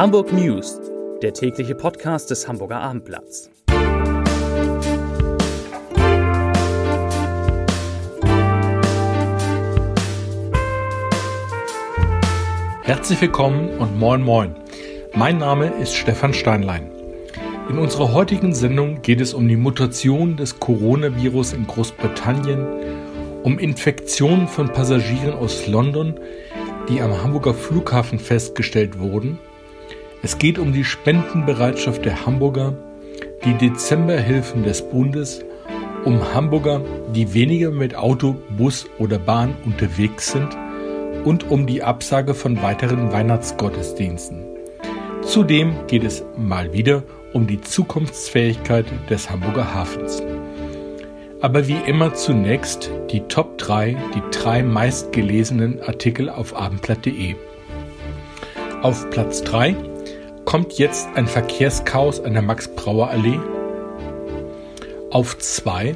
Hamburg News, der tägliche Podcast des Hamburger Abendblatts. Herzlich willkommen und moin moin. Mein Name ist Stefan Steinlein. In unserer heutigen Sendung geht es um die Mutation des Coronavirus in Großbritannien, um Infektionen von Passagieren aus London, die am Hamburger Flughafen festgestellt wurden. Es geht um die Spendenbereitschaft der Hamburger, die Dezemberhilfen des Bundes, um Hamburger, die weniger mit Auto, Bus oder Bahn unterwegs sind und um die Absage von weiteren Weihnachtsgottesdiensten. Zudem geht es mal wieder um die Zukunftsfähigkeit des Hamburger Hafens. Aber wie immer zunächst die Top 3, die drei meistgelesenen Artikel auf abendblatt.de. Auf Platz 3 kommt jetzt ein Verkehrschaos an der Max-Brauer-Allee. Auf 2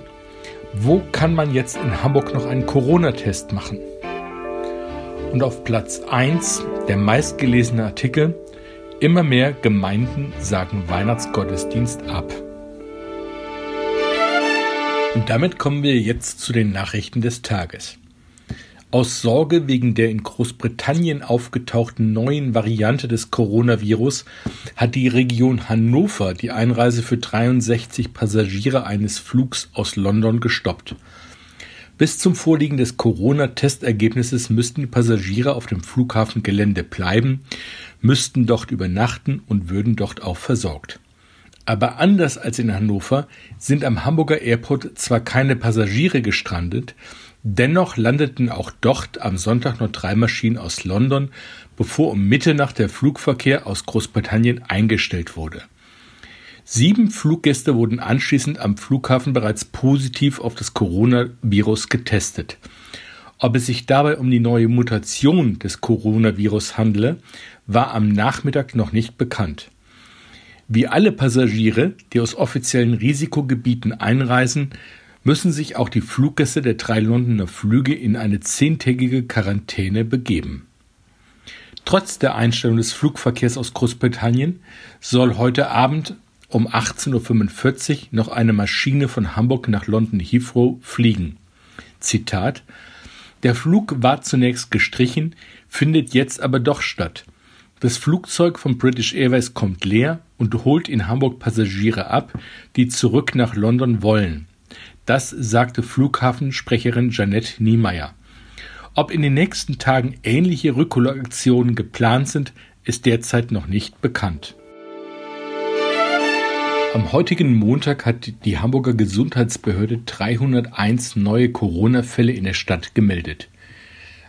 wo kann man jetzt in Hamburg noch einen Corona-Test machen? Und auf Platz 1 der meistgelesene Artikel Immer mehr Gemeinden sagen Weihnachtsgottesdienst ab. Und damit kommen wir jetzt zu den Nachrichten des Tages. Aus Sorge wegen der in Großbritannien aufgetauchten neuen Variante des Coronavirus hat die Region Hannover die Einreise für 63 Passagiere eines Flugs aus London gestoppt. Bis zum Vorliegen des Corona-Testergebnisses müssten die Passagiere auf dem Flughafengelände bleiben, müssten dort übernachten und würden dort auch versorgt. Aber anders als in Hannover sind am Hamburger Airport zwar keine Passagiere gestrandet, dennoch landeten auch dort am Sonntag nur drei Maschinen aus London, bevor um Mitternacht der Flugverkehr aus Großbritannien eingestellt wurde. Sieben Fluggäste wurden anschließend am Flughafen bereits positiv auf das Coronavirus getestet. Ob es sich dabei um die neue Mutation des Coronavirus handle, war am Nachmittag noch nicht bekannt. Wie alle Passagiere, die aus offiziellen Risikogebieten einreisen, müssen sich auch die Fluggäste der drei Londoner Flüge in eine zehntägige Quarantäne begeben. Trotz der Einstellung des Flugverkehrs aus Großbritannien soll heute Abend um 18.45 Uhr noch eine Maschine von Hamburg nach London Heathrow fliegen. Zitat Der Flug war zunächst gestrichen, findet jetzt aber doch statt. Das Flugzeug von British Airways kommt leer und holt in Hamburg Passagiere ab, die zurück nach London wollen. Das sagte Flughafensprecherin Janette Niemeyer. Ob in den nächsten Tagen ähnliche Rückholaktionen geplant sind, ist derzeit noch nicht bekannt. Am heutigen Montag hat die Hamburger Gesundheitsbehörde 301 neue Corona-Fälle in der Stadt gemeldet.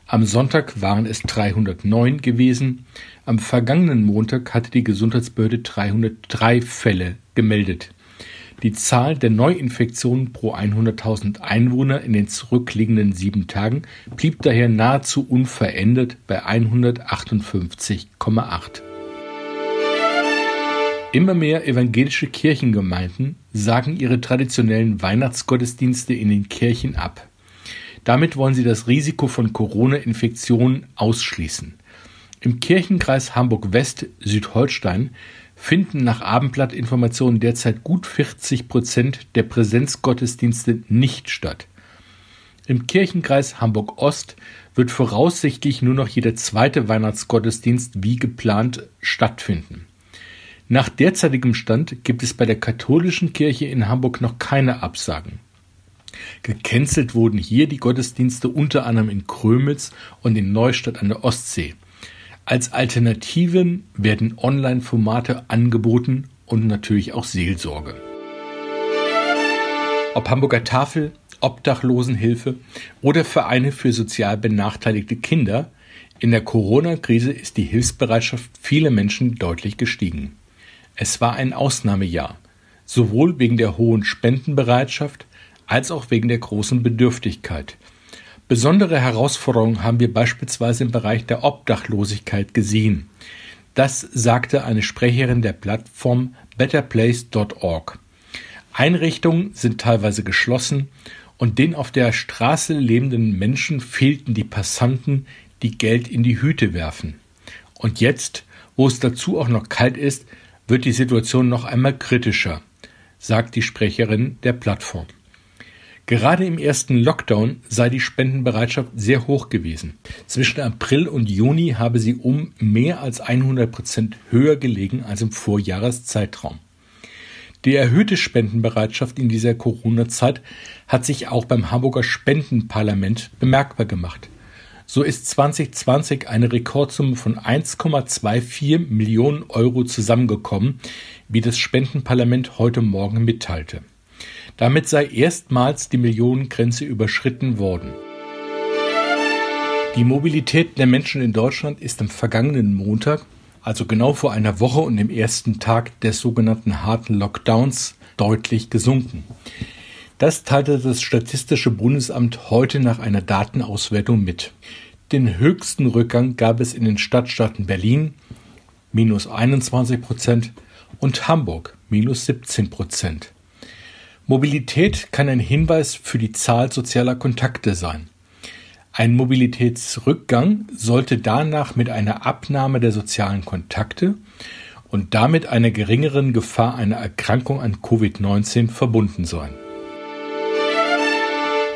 Am Sonntag waren es 309 gewesen. Am vergangenen Montag hatte die Gesundheitsbehörde 303 Fälle gemeldet. Die Zahl der Neuinfektionen pro 100.000 Einwohner in den zurückliegenden sieben Tagen blieb daher nahezu unverändert bei 158,8. Immer mehr evangelische Kirchengemeinden sagen ihre traditionellen Weihnachtsgottesdienste in den Kirchen ab. Damit wollen sie das Risiko von Corona-Infektionen ausschließen. Im Kirchenkreis Hamburg-West Südholstein finden nach Abendblattinformationen derzeit gut 40 Prozent der Präsenzgottesdienste nicht statt. Im Kirchenkreis Hamburg-Ost wird voraussichtlich nur noch jeder zweite Weihnachtsgottesdienst wie geplant stattfinden. Nach derzeitigem Stand gibt es bei der katholischen Kirche in Hamburg noch keine Absagen. Gecancelt wurden hier die Gottesdienste unter anderem in Krömitz und in Neustadt an der Ostsee. Als Alternativen werden Online-Formate angeboten und natürlich auch Seelsorge. Ob Hamburger Tafel, Obdachlosenhilfe oder Vereine für sozial benachteiligte Kinder, in der Corona-Krise ist die Hilfsbereitschaft vieler Menschen deutlich gestiegen. Es war ein Ausnahmejahr, sowohl wegen der hohen Spendenbereitschaft als auch wegen der großen Bedürftigkeit. Besondere Herausforderungen haben wir beispielsweise im Bereich der Obdachlosigkeit gesehen. Das sagte eine Sprecherin der Plattform betterplace.org. Einrichtungen sind teilweise geschlossen und den auf der Straße lebenden Menschen fehlten die Passanten, die Geld in die Hüte werfen. Und jetzt, Wo es dazu auch noch kalt ist, wird die Situation noch einmal kritischer, sagt die Sprecherin der Plattform. Gerade im ersten Lockdown sei die Spendenbereitschaft sehr hoch gewesen. Zwischen April und Juni habe sie um mehr als 100 Prozent höher gelegen als im Vorjahreszeitraum. Die erhöhte Spendenbereitschaft in dieser Corona-Zeit hat sich auch beim Hamburger Spendenparlament bemerkbar gemacht. So ist 2020 eine Rekordsumme von 1,24 Millionen Euro zusammengekommen, wie das Spendenparlament heute Morgen mitteilte. Damit sei erstmals die Millionengrenze überschritten worden. Die Mobilität der Menschen in Deutschland ist am vergangenen Montag, also genau vor einer Woche und dem ersten Tag des sogenannten harten Lockdowns, deutlich gesunken. Das teilte das Statistische Bundesamt heute nach einer Datenauswertung mit. Den höchsten Rückgang gab es in den Stadtstaaten Berlin minus 21 Prozent und Hamburg minus 17 Prozent. Mobilität kann ein Hinweis für die Zahl sozialer Kontakte sein. Ein Mobilitätsrückgang sollte danach mit einer Abnahme der sozialen Kontakte und damit einer geringeren Gefahr einer Erkrankung an Covid-19 verbunden sein.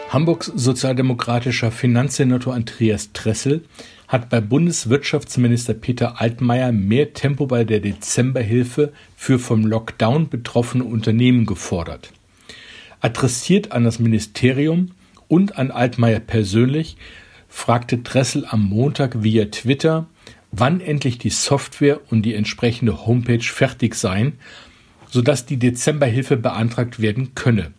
Hamburgs sozialdemokratischer Finanzsenator Andreas Tressel hat bei Bundeswirtschaftsminister Peter Altmaier mehr Tempo bei der Dezemberhilfe für vom Lockdown betroffene Unternehmen gefordert. Adressiert an das Ministerium und an Altmaier persönlich fragte Dressel am Montag via Twitter, wann endlich die Software und die entsprechende Homepage fertig seien, sodass die Dezemberhilfe beantragt werden könne.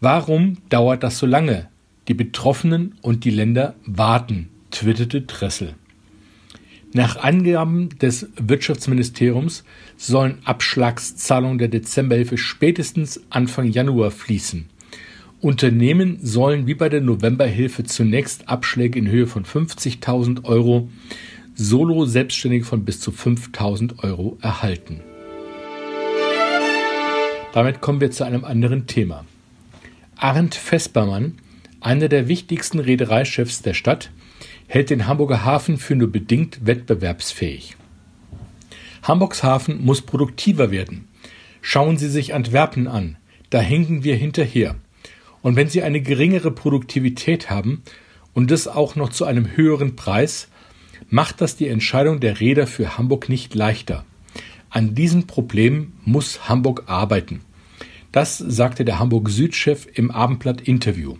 Warum dauert das so lange? Die Betroffenen und die Länder warten, twitterte Dressel. Nach Angaben des Wirtschaftsministeriums sollen Abschlagszahlungen der Dezemberhilfe spätestens Anfang Januar fließen. Unternehmen sollen wie bei der Novemberhilfe zunächst Abschläge in Höhe von 50.000 Euro, Solo-Selbstständige von bis zu 5.000 Euro erhalten. Damit kommen wir zu einem anderen Thema. Arndt Vespermann, einer der wichtigsten Reedereichefs der Stadt, hält den Hamburger Hafen für nur bedingt wettbewerbsfähig. Hamburgs Hafen muss produktiver werden. Schauen Sie sich Antwerpen an, da hinken wir hinterher. Und wenn Sie eine geringere Produktivität haben und das auch noch zu einem höheren Preis, macht das die Entscheidung der Räder für Hamburg nicht leichter. An diesem Problem muss Hamburg arbeiten. Das sagte der Hamburg Südchef im Abendblatt Interview.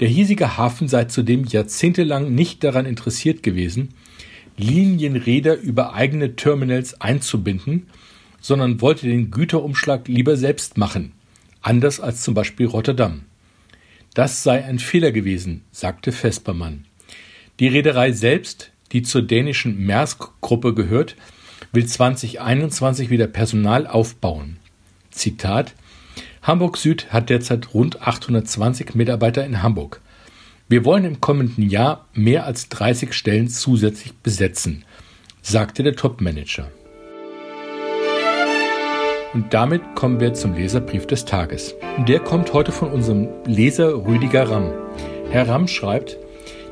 Der hiesige Hafen sei zudem jahrzehntelang nicht daran interessiert gewesen, Linienräder über eigene Terminals einzubinden, sondern wollte den Güterumschlag lieber selbst machen, anders als zum Beispiel Rotterdam. Das sei ein Fehler gewesen, sagte Vespermann. Die Reederei selbst, die zur dänischen Maersk-Gruppe gehört, will 2021 wieder Personal aufbauen. Zitat Hamburg Süd hat derzeit rund 820 Mitarbeiter in Hamburg. Wir wollen im kommenden Jahr mehr als 30 Stellen zusätzlich besetzen, sagte der Topmanager. Und damit kommen wir zum Leserbrief des Tages. Der kommt heute von unserem Leser Rüdiger Ramm. Herr Ramm schreibt,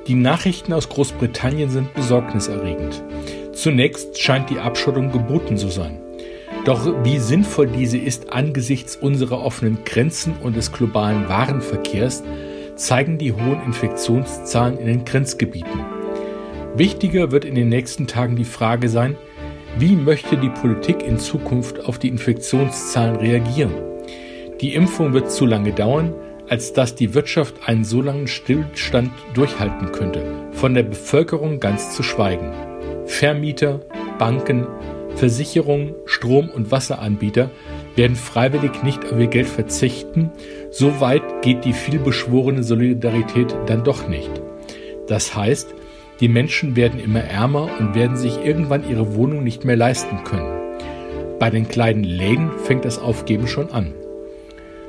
die Nachrichten aus Großbritannien sind besorgniserregend. Zunächst scheint die Abschottung geboten zu sein. Doch wie sinnvoll diese ist angesichts unserer offenen Grenzen und des globalen Warenverkehrs, zeigen die hohen Infektionszahlen in den Grenzgebieten. Wichtiger wird in den nächsten Tagen die Frage sein, wie möchte die Politik in Zukunft auf die Infektionszahlen reagieren? Die Impfung wird zu lange dauern, als dass die Wirtschaft einen so langen Stillstand durchhalten könnte, von der Bevölkerung ganz zu schweigen. Vermieter, Banken, Versicherungen, Strom- und Wasseranbieter werden freiwillig nicht auf ihr Geld verzichten, so weit geht die vielbeschworene Solidarität dann doch nicht. Das heißt, die Menschen werden immer ärmer und werden sich irgendwann ihre Wohnung nicht mehr leisten können. Bei den kleinen Läden fängt das Aufgeben schon an.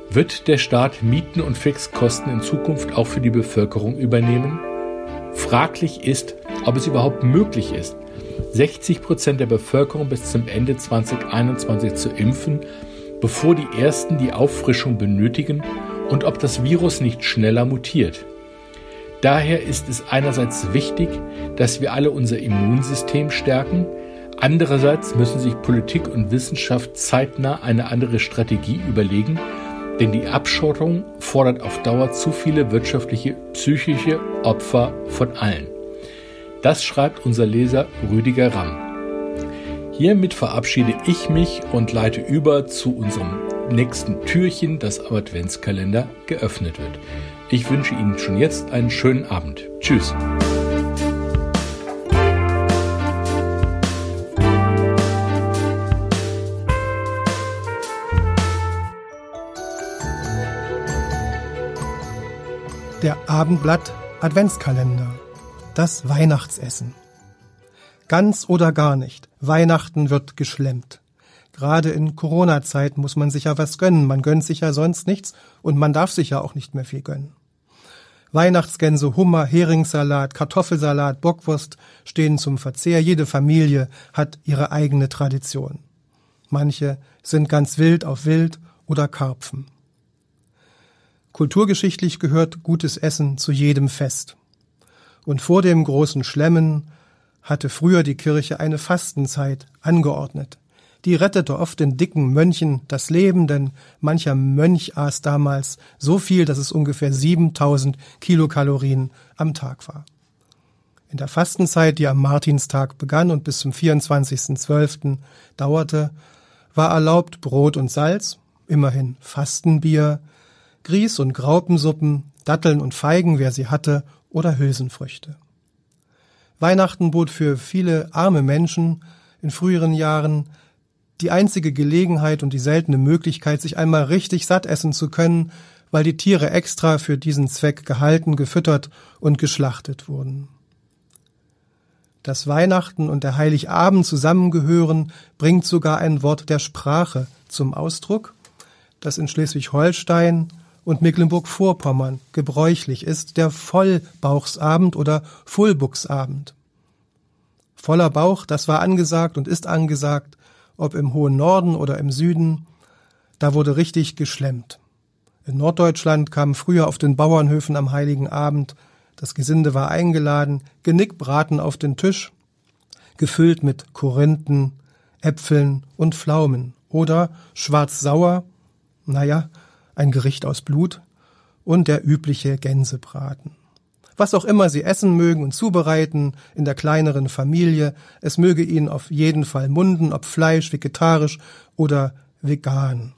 Wird der Staat Mieten und Fixkosten in Zukunft auch für die Bevölkerung übernehmen? Fraglich ist, ob es überhaupt möglich ist, 60 Prozent der Bevölkerung bis zum Ende 2021 zu impfen, bevor die ersten die Auffrischung benötigen und ob das Virus nicht schneller mutiert. Daher ist es einerseits wichtig, dass wir alle unser Immunsystem stärken, Andererseits müssen sich Politik und Wissenschaft zeitnah eine andere Strategie überlegen, denn die Abschottung fordert auf Dauer zu viele wirtschaftliche, psychische Opfer von allen. Das schreibt unser Leser Rüdiger Ramm. Hiermit verabschiede ich mich und leite über zu unserem nächsten Türchen, das am Adventskalender geöffnet wird. Ich wünsche Ihnen schon jetzt einen schönen Abend. Tschüss. Der Abendblatt Adventskalender. Das Weihnachtsessen. Ganz oder gar nicht. Weihnachten wird geschlemmt. Gerade in Corona-Zeit muss man sich ja was gönnen. Man gönnt sich ja sonst nichts und man darf sich ja auch nicht mehr viel gönnen. Weihnachtsgänse, Hummer, Heringssalat, Kartoffelsalat, Bockwurst stehen zum Verzehr. Jede Familie hat ihre eigene Tradition. Manche sind ganz wild auf Wild oder Karpfen. Kulturgeschichtlich gehört gutes Essen zu jedem Fest. Und vor dem großen Schlemmen hatte früher die Kirche eine Fastenzeit angeordnet. Die rettete oft den dicken Mönchen das Leben, denn mancher Mönch aß damals so viel, dass es ungefähr 7000 Kilokalorien am Tag war. In der Fastenzeit, die am Martinstag begann und bis zum 24.12. dauerte, war erlaubt Brot und Salz, immerhin Fastenbier, Grieß- und Graupensuppen, Datteln und Feigen, wer sie hatte, oder Hülsenfrüchte. Weihnachten bot für viele arme Menschen in früheren Jahren die einzige Gelegenheit und die seltene Möglichkeit, sich einmal richtig satt essen zu können, weil die Tiere extra für diesen Zweck gehalten, gefüttert und geschlachtet wurden. Dass Weihnachten und der Heiligabend zusammengehören, bringt sogar ein Wort der Sprache zum Ausdruck, das in Schleswig-Holstein und Mecklenburg-Vorpommern gebräuchlich ist der Vollbauchsabend oder Fullbuchsabend. Voller Bauch, das war angesagt und ist angesagt, ob im hohen Norden oder im Süden, da wurde richtig geschlemmt. In Norddeutschland kamen früher auf den Bauernhöfen am heiligen Abend, das Gesinde war eingeladen, Genickbraten auf den Tisch, gefüllt mit Korinthen, Äpfeln und Pflaumen oder schwarz-sauer, naja, ein Gericht aus Blut und der übliche Gänsebraten. Was auch immer Sie essen mögen und zubereiten in der kleineren Familie, es möge Ihnen auf jeden Fall munden, ob Fleisch, vegetarisch oder vegan.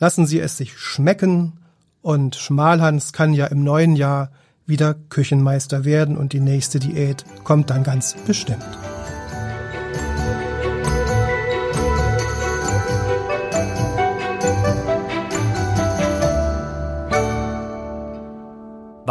Lassen Sie es sich schmecken und Schmalhans kann ja im neuen Jahr wieder Küchenmeister werden und die nächste Diät kommt dann ganz bestimmt.